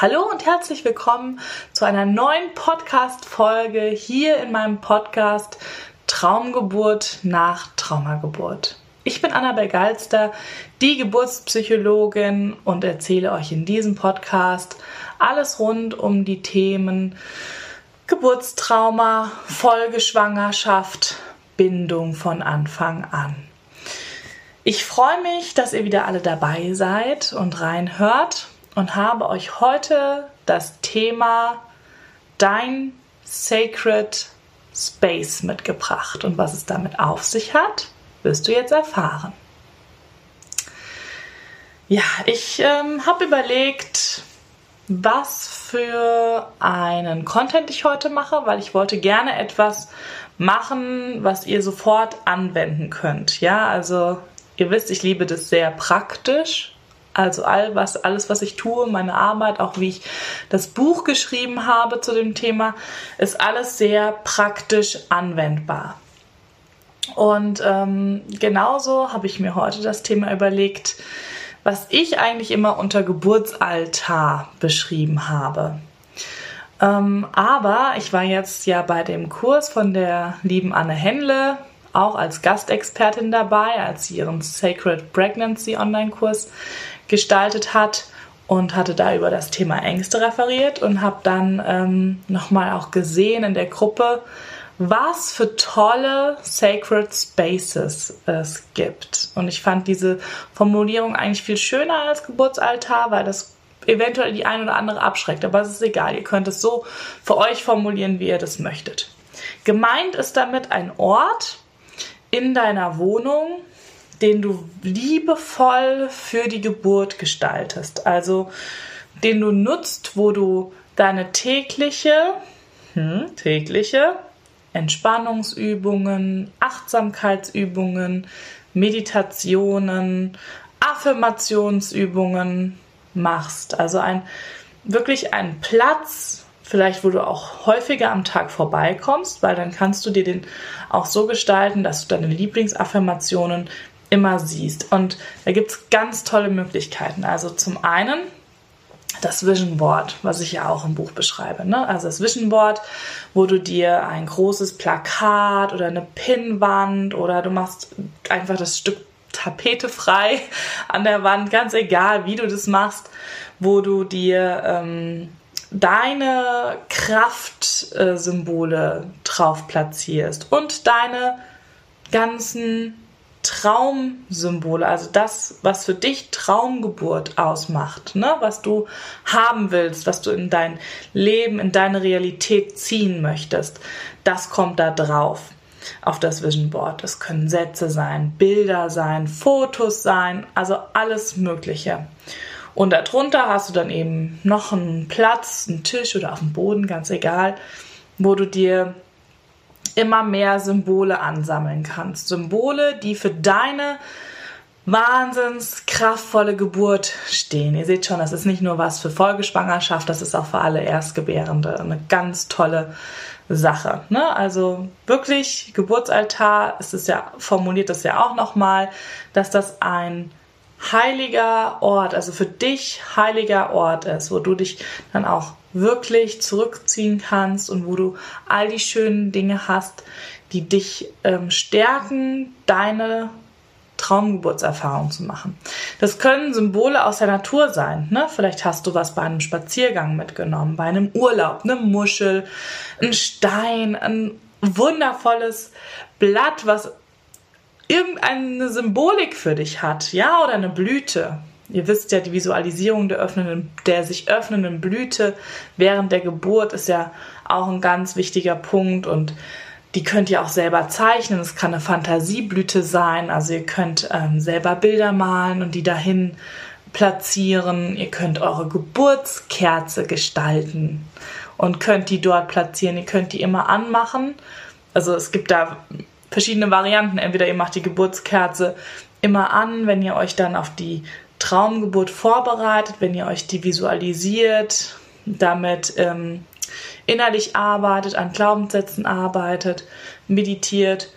Hallo und herzlich willkommen zu einer neuen Podcast-Folge hier in meinem Podcast Traumgeburt nach Traumageburt. Ich bin Annabel Galster, die Geburtspsychologin und erzähle euch in diesem Podcast alles rund um die Themen Geburtstrauma, Folgeschwangerschaft, Bindung von Anfang an. Ich freue mich, dass ihr wieder alle dabei seid und reinhört und habe euch heute das Thema Dein Sacred Space mitgebracht. Und was es damit auf sich hat, wirst du jetzt erfahren. Ja, ich ähm, habe überlegt, was für einen Content ich heute mache, weil ich wollte gerne etwas machen, was ihr sofort anwenden könnt. Ja, also ihr wisst, ich liebe das sehr praktisch also all was, alles, was ich tue, meine Arbeit, auch wie ich das Buch geschrieben habe zu dem Thema, ist alles sehr praktisch anwendbar. Und ähm, genauso habe ich mir heute das Thema überlegt, was ich eigentlich immer unter Geburtsaltar beschrieben habe. Ähm, aber ich war jetzt ja bei dem Kurs von der lieben Anne Henle auch als Gastexpertin dabei, als sie ihren Sacred Pregnancy Online-Kurs gestaltet hat und hatte da über das Thema Ängste referiert und habe dann ähm, nochmal auch gesehen in der Gruppe, was für tolle Sacred Spaces es gibt. Und ich fand diese Formulierung eigentlich viel schöner als Geburtsaltar, weil das eventuell die eine oder andere abschreckt. Aber es ist egal, ihr könnt es so für euch formulieren, wie ihr das möchtet. Gemeint ist damit ein Ort in deiner Wohnung, den du liebevoll für die Geburt gestaltest. Also den du nutzt, wo du deine tägliche, hm, tägliche Entspannungsübungen, Achtsamkeitsübungen, Meditationen, Affirmationsübungen machst. Also ein wirklich ein Platz, vielleicht wo du auch häufiger am Tag vorbeikommst, weil dann kannst du dir den auch so gestalten, dass du deine Lieblingsaffirmationen immer siehst. Und da gibt es ganz tolle Möglichkeiten. Also zum einen das Vision Board, was ich ja auch im Buch beschreibe. Ne? Also das Vision Board, wo du dir ein großes Plakat oder eine Pinnwand oder du machst einfach das Stück Tapete frei an der Wand, ganz egal, wie du das machst, wo du dir ähm, deine Kraftsymbole drauf platzierst und deine ganzen Traumsymbole, also das, was für dich Traumgeburt ausmacht, ne? was du haben willst, was du in dein Leben, in deine Realität ziehen möchtest, das kommt da drauf auf das Vision Board. Das können Sätze sein, Bilder sein, Fotos sein, also alles Mögliche. Und darunter hast du dann eben noch einen Platz, einen Tisch oder auf dem Boden, ganz egal, wo du dir immer mehr Symbole ansammeln kannst. Symbole, die für deine wahnsinns kraftvolle Geburt stehen. Ihr seht schon, das ist nicht nur was für Folgeschwangerschaft, das ist auch für alle Erstgebärende eine ganz tolle Sache. Ne? Also wirklich Geburtsaltar, es ist ja formuliert das ja auch nochmal, dass das ein heiliger Ort, also für dich heiliger Ort ist, wo du dich dann auch wirklich zurückziehen kannst und wo du all die schönen Dinge hast, die dich ähm, stärken, deine Traumgeburtserfahrung zu machen. Das können Symbole aus der Natur sein. Ne? Vielleicht hast du was bei einem Spaziergang mitgenommen, bei einem Urlaub, eine Muschel, ein Stein, ein wundervolles Blatt, was irgendeine Symbolik für dich hat, ja, oder eine Blüte. Ihr wisst ja, die Visualisierung der, öffnenden, der sich öffnenden Blüte während der Geburt ist ja auch ein ganz wichtiger Punkt und die könnt ihr auch selber zeichnen. Es kann eine Fantasieblüte sein, also ihr könnt ähm, selber Bilder malen und die dahin platzieren. Ihr könnt eure Geburtskerze gestalten und könnt die dort platzieren. Ihr könnt die immer anmachen. Also es gibt da verschiedene Varianten. Entweder ihr macht die Geburtskerze immer an, wenn ihr euch dann auf die Traumgeburt vorbereitet, wenn ihr euch die visualisiert, damit ähm, innerlich arbeitet, an Glaubenssätzen arbeitet, meditiert.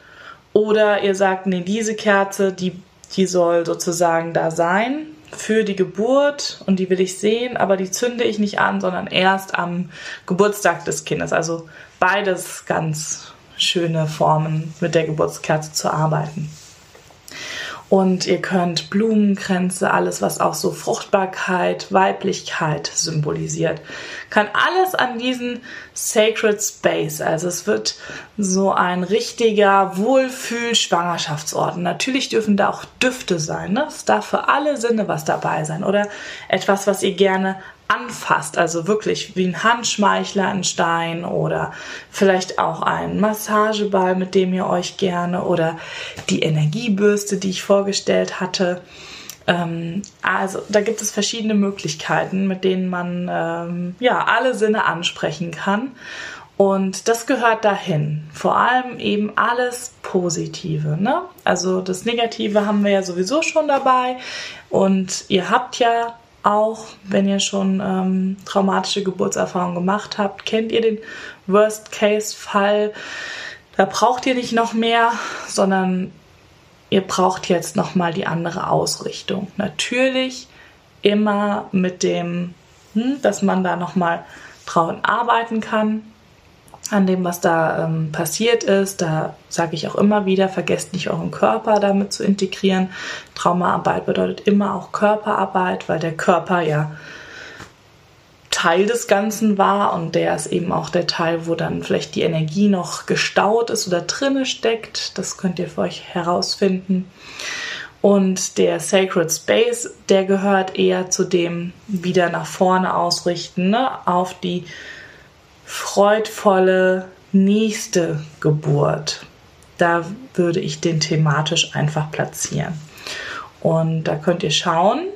Oder ihr sagt, nee, diese Kerze, die, die soll sozusagen da sein für die Geburt und die will ich sehen, aber die zünde ich nicht an, sondern erst am Geburtstag des Kindes. Also beides ganz schöne Formen, mit der Geburtskerze zu arbeiten. Und ihr könnt Blumenkränze, alles, was auch so Fruchtbarkeit, Weiblichkeit symbolisiert, kann alles an diesen Sacred Space. Also es wird so ein richtiger Wohlfühl-Schwangerschaftsort. Natürlich dürfen da auch Düfte sein. Ne? Es darf für alle Sinne was dabei sein. Oder etwas, was ihr gerne anfasst, also wirklich wie ein Handschmeichler, ein Stein oder vielleicht auch ein Massageball, mit dem ihr euch gerne oder die Energiebürste, die ich vorgestellt hatte. Ähm, also da gibt es verschiedene Möglichkeiten, mit denen man ähm, ja alle Sinne ansprechen kann. Und das gehört dahin. Vor allem eben alles Positive. Ne? Also das Negative haben wir ja sowieso schon dabei. Und ihr habt ja auch, wenn ihr schon ähm, traumatische Geburtserfahrungen gemacht habt, kennt ihr den Worst-Case-Fall. Da braucht ihr nicht noch mehr, sondern ihr braucht jetzt nochmal die andere Ausrichtung. Natürlich immer mit dem, hm, dass man da nochmal dran arbeiten kann, an dem, was da ähm, passiert ist. Da sage ich auch immer wieder, vergesst nicht euren Körper damit zu integrieren. Traumaarbeit bedeutet immer auch Körperarbeit, weil der Körper ja Teil des Ganzen war und der ist eben auch der Teil, wo dann vielleicht die Energie noch gestaut ist oder drinne steckt. Das könnt ihr für euch herausfinden. Und der Sacred Space, der gehört eher zu dem wieder nach vorne ausrichten, ne? auf die freudvolle nächste Geburt. Da würde ich den thematisch einfach platzieren. Und da könnt ihr schauen,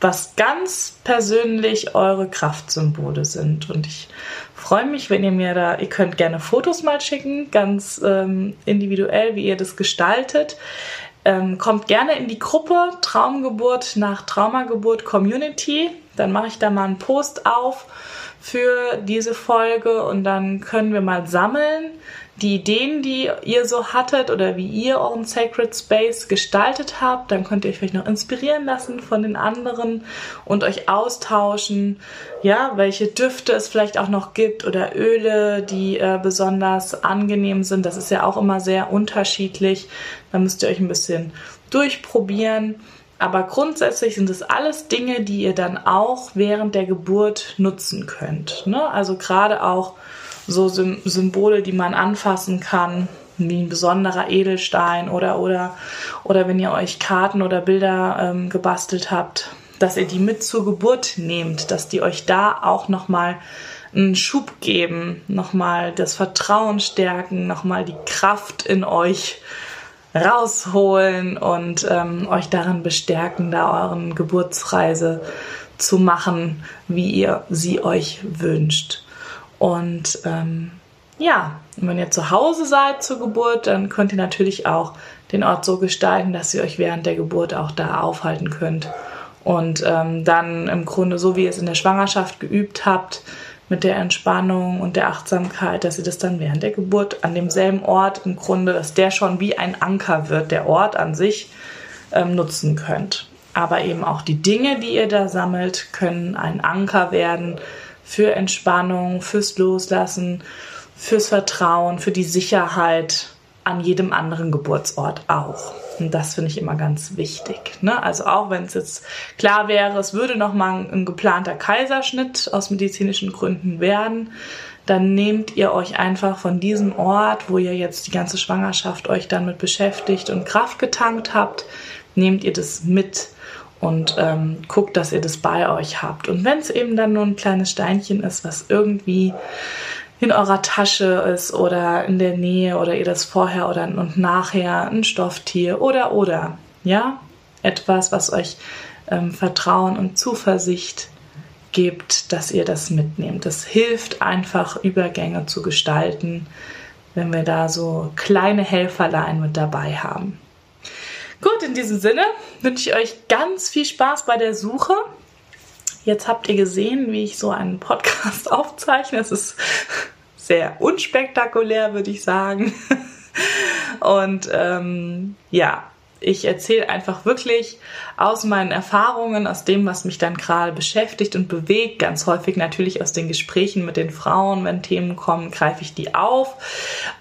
was ganz persönlich eure Kraftsymbole sind. Und ich freue mich, wenn ihr mir da, ihr könnt gerne Fotos mal schicken, ganz ähm, individuell, wie ihr das gestaltet. Ähm, kommt gerne in die Gruppe Traumgeburt nach Traumageburt Community. Dann mache ich da mal einen Post auf für diese Folge und dann können wir mal sammeln die Ideen, die ihr so hattet oder wie ihr euren Sacred Space gestaltet habt. Dann könnt ihr euch vielleicht noch inspirieren lassen von den anderen und euch austauschen, ja, welche Düfte es vielleicht auch noch gibt oder Öle, die äh, besonders angenehm sind. Das ist ja auch immer sehr unterschiedlich. Da müsst ihr euch ein bisschen durchprobieren. Aber grundsätzlich sind es alles Dinge, die ihr dann auch während der Geburt nutzen könnt. Ne? Also gerade auch so Symbole, die man anfassen kann, wie ein besonderer Edelstein oder oder oder wenn ihr euch Karten oder Bilder ähm, gebastelt habt, dass ihr die mit zur Geburt nehmt, dass die euch da auch noch mal einen Schub geben, noch mal das Vertrauen stärken, noch mal die Kraft in euch rausholen und ähm, euch darin bestärken, da euren Geburtsreise zu machen, wie ihr sie euch wünscht. Und ähm, ja, wenn ihr zu Hause seid zur Geburt, dann könnt ihr natürlich auch den Ort so gestalten, dass ihr euch während der Geburt auch da aufhalten könnt. Und ähm, dann im Grunde, so wie ihr es in der Schwangerschaft geübt habt, mit der Entspannung und der Achtsamkeit, dass ihr das dann während der Geburt an demselben Ort im Grunde, dass der schon wie ein Anker wird, der Ort an sich ähm, nutzen könnt. Aber eben auch die Dinge, die ihr da sammelt, können ein Anker werden für Entspannung, fürs Loslassen, fürs Vertrauen, für die Sicherheit an jedem anderen Geburtsort auch. Und das finde ich immer ganz wichtig. Ne? Also auch wenn es jetzt klar wäre, es würde nochmal ein, geplanter Kaiserschnitt aus medizinischen Gründen werden, dann nehmt ihr euch einfach von diesem Ort, wo ihr jetzt die ganze Schwangerschaft euch dann mit beschäftigt und Kraft getankt habt, nehmt ihr das mit und ähm, guckt, dass ihr das bei euch habt. Und wenn es eben dann nur ein kleines Steinchen ist, was irgendwie in eurer Tasche ist oder in der Nähe oder ihr das vorher oder und nachher ein Stofftier oder oder ja etwas, was euch ähm, Vertrauen und Zuversicht gibt, dass ihr das mitnehmt. Das hilft einfach Übergänge zu gestalten, wenn wir da so kleine Helferlein mit dabei haben. Gut, in diesem Sinne wünsche ich euch ganz viel Spaß bei der Suche. Jetzt habt ihr gesehen, wie ich so einen Podcast aufzeichne. Es ist sehr unspektakulär, würde ich sagen. Und ähm, ja, ich erzähle einfach wirklich aus meinen Erfahrungen, aus dem, was mich dann gerade beschäftigt und bewegt. Ganz häufig natürlich aus den Gesprächen mit den Frauen, wenn Themen kommen, greife ich die auf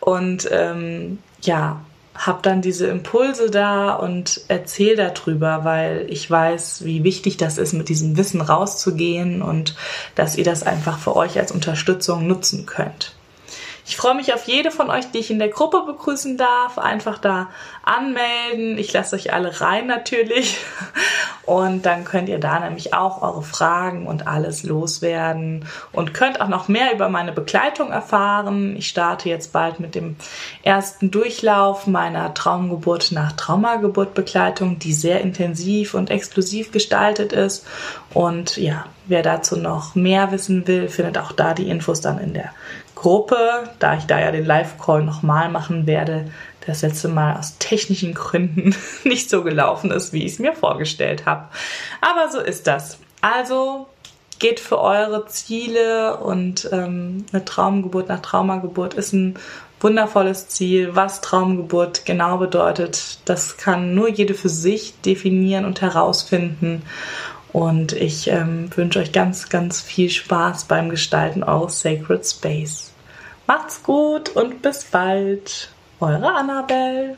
und ähm, ja, habe dann diese Impulse da und erzähle darüber, weil ich weiß, wie wichtig das ist, mit diesem Wissen rauszugehen und dass ihr das einfach für euch als Unterstützung nutzen könnt. Ich freue mich auf jede von euch, die ich in der Gruppe begrüßen darf. Einfach da anmelden. Ich lasse euch alle rein natürlich. Und dann könnt ihr da nämlich auch eure Fragen und alles loswerden und könnt auch noch mehr über meine Begleitung erfahren. Ich starte jetzt bald mit dem ersten Durchlauf meiner Traumgeburt nach Traumageburt Begleitung, die sehr intensiv und exklusiv gestaltet ist. Und ja, wer dazu noch mehr wissen will, findet auch da die Infos dann in der Gruppe, da ich da ja den Live-Call nochmal machen werde, das letzte Mal aus technischen Gründen nicht so gelaufen ist, wie ich es mir vorgestellt habe. Aber so ist das. Also geht für eure Ziele und ähm, eine Traumgeburt nach Traumageburt ist ein wundervolles Ziel. Was Traumgeburt genau bedeutet, das kann nur jede für sich definieren und herausfinden. Und ich ähm, wünsche euch ganz, ganz viel Spaß beim Gestalten eures Sacred Space. Macht's gut und bis bald. Eure Annabelle.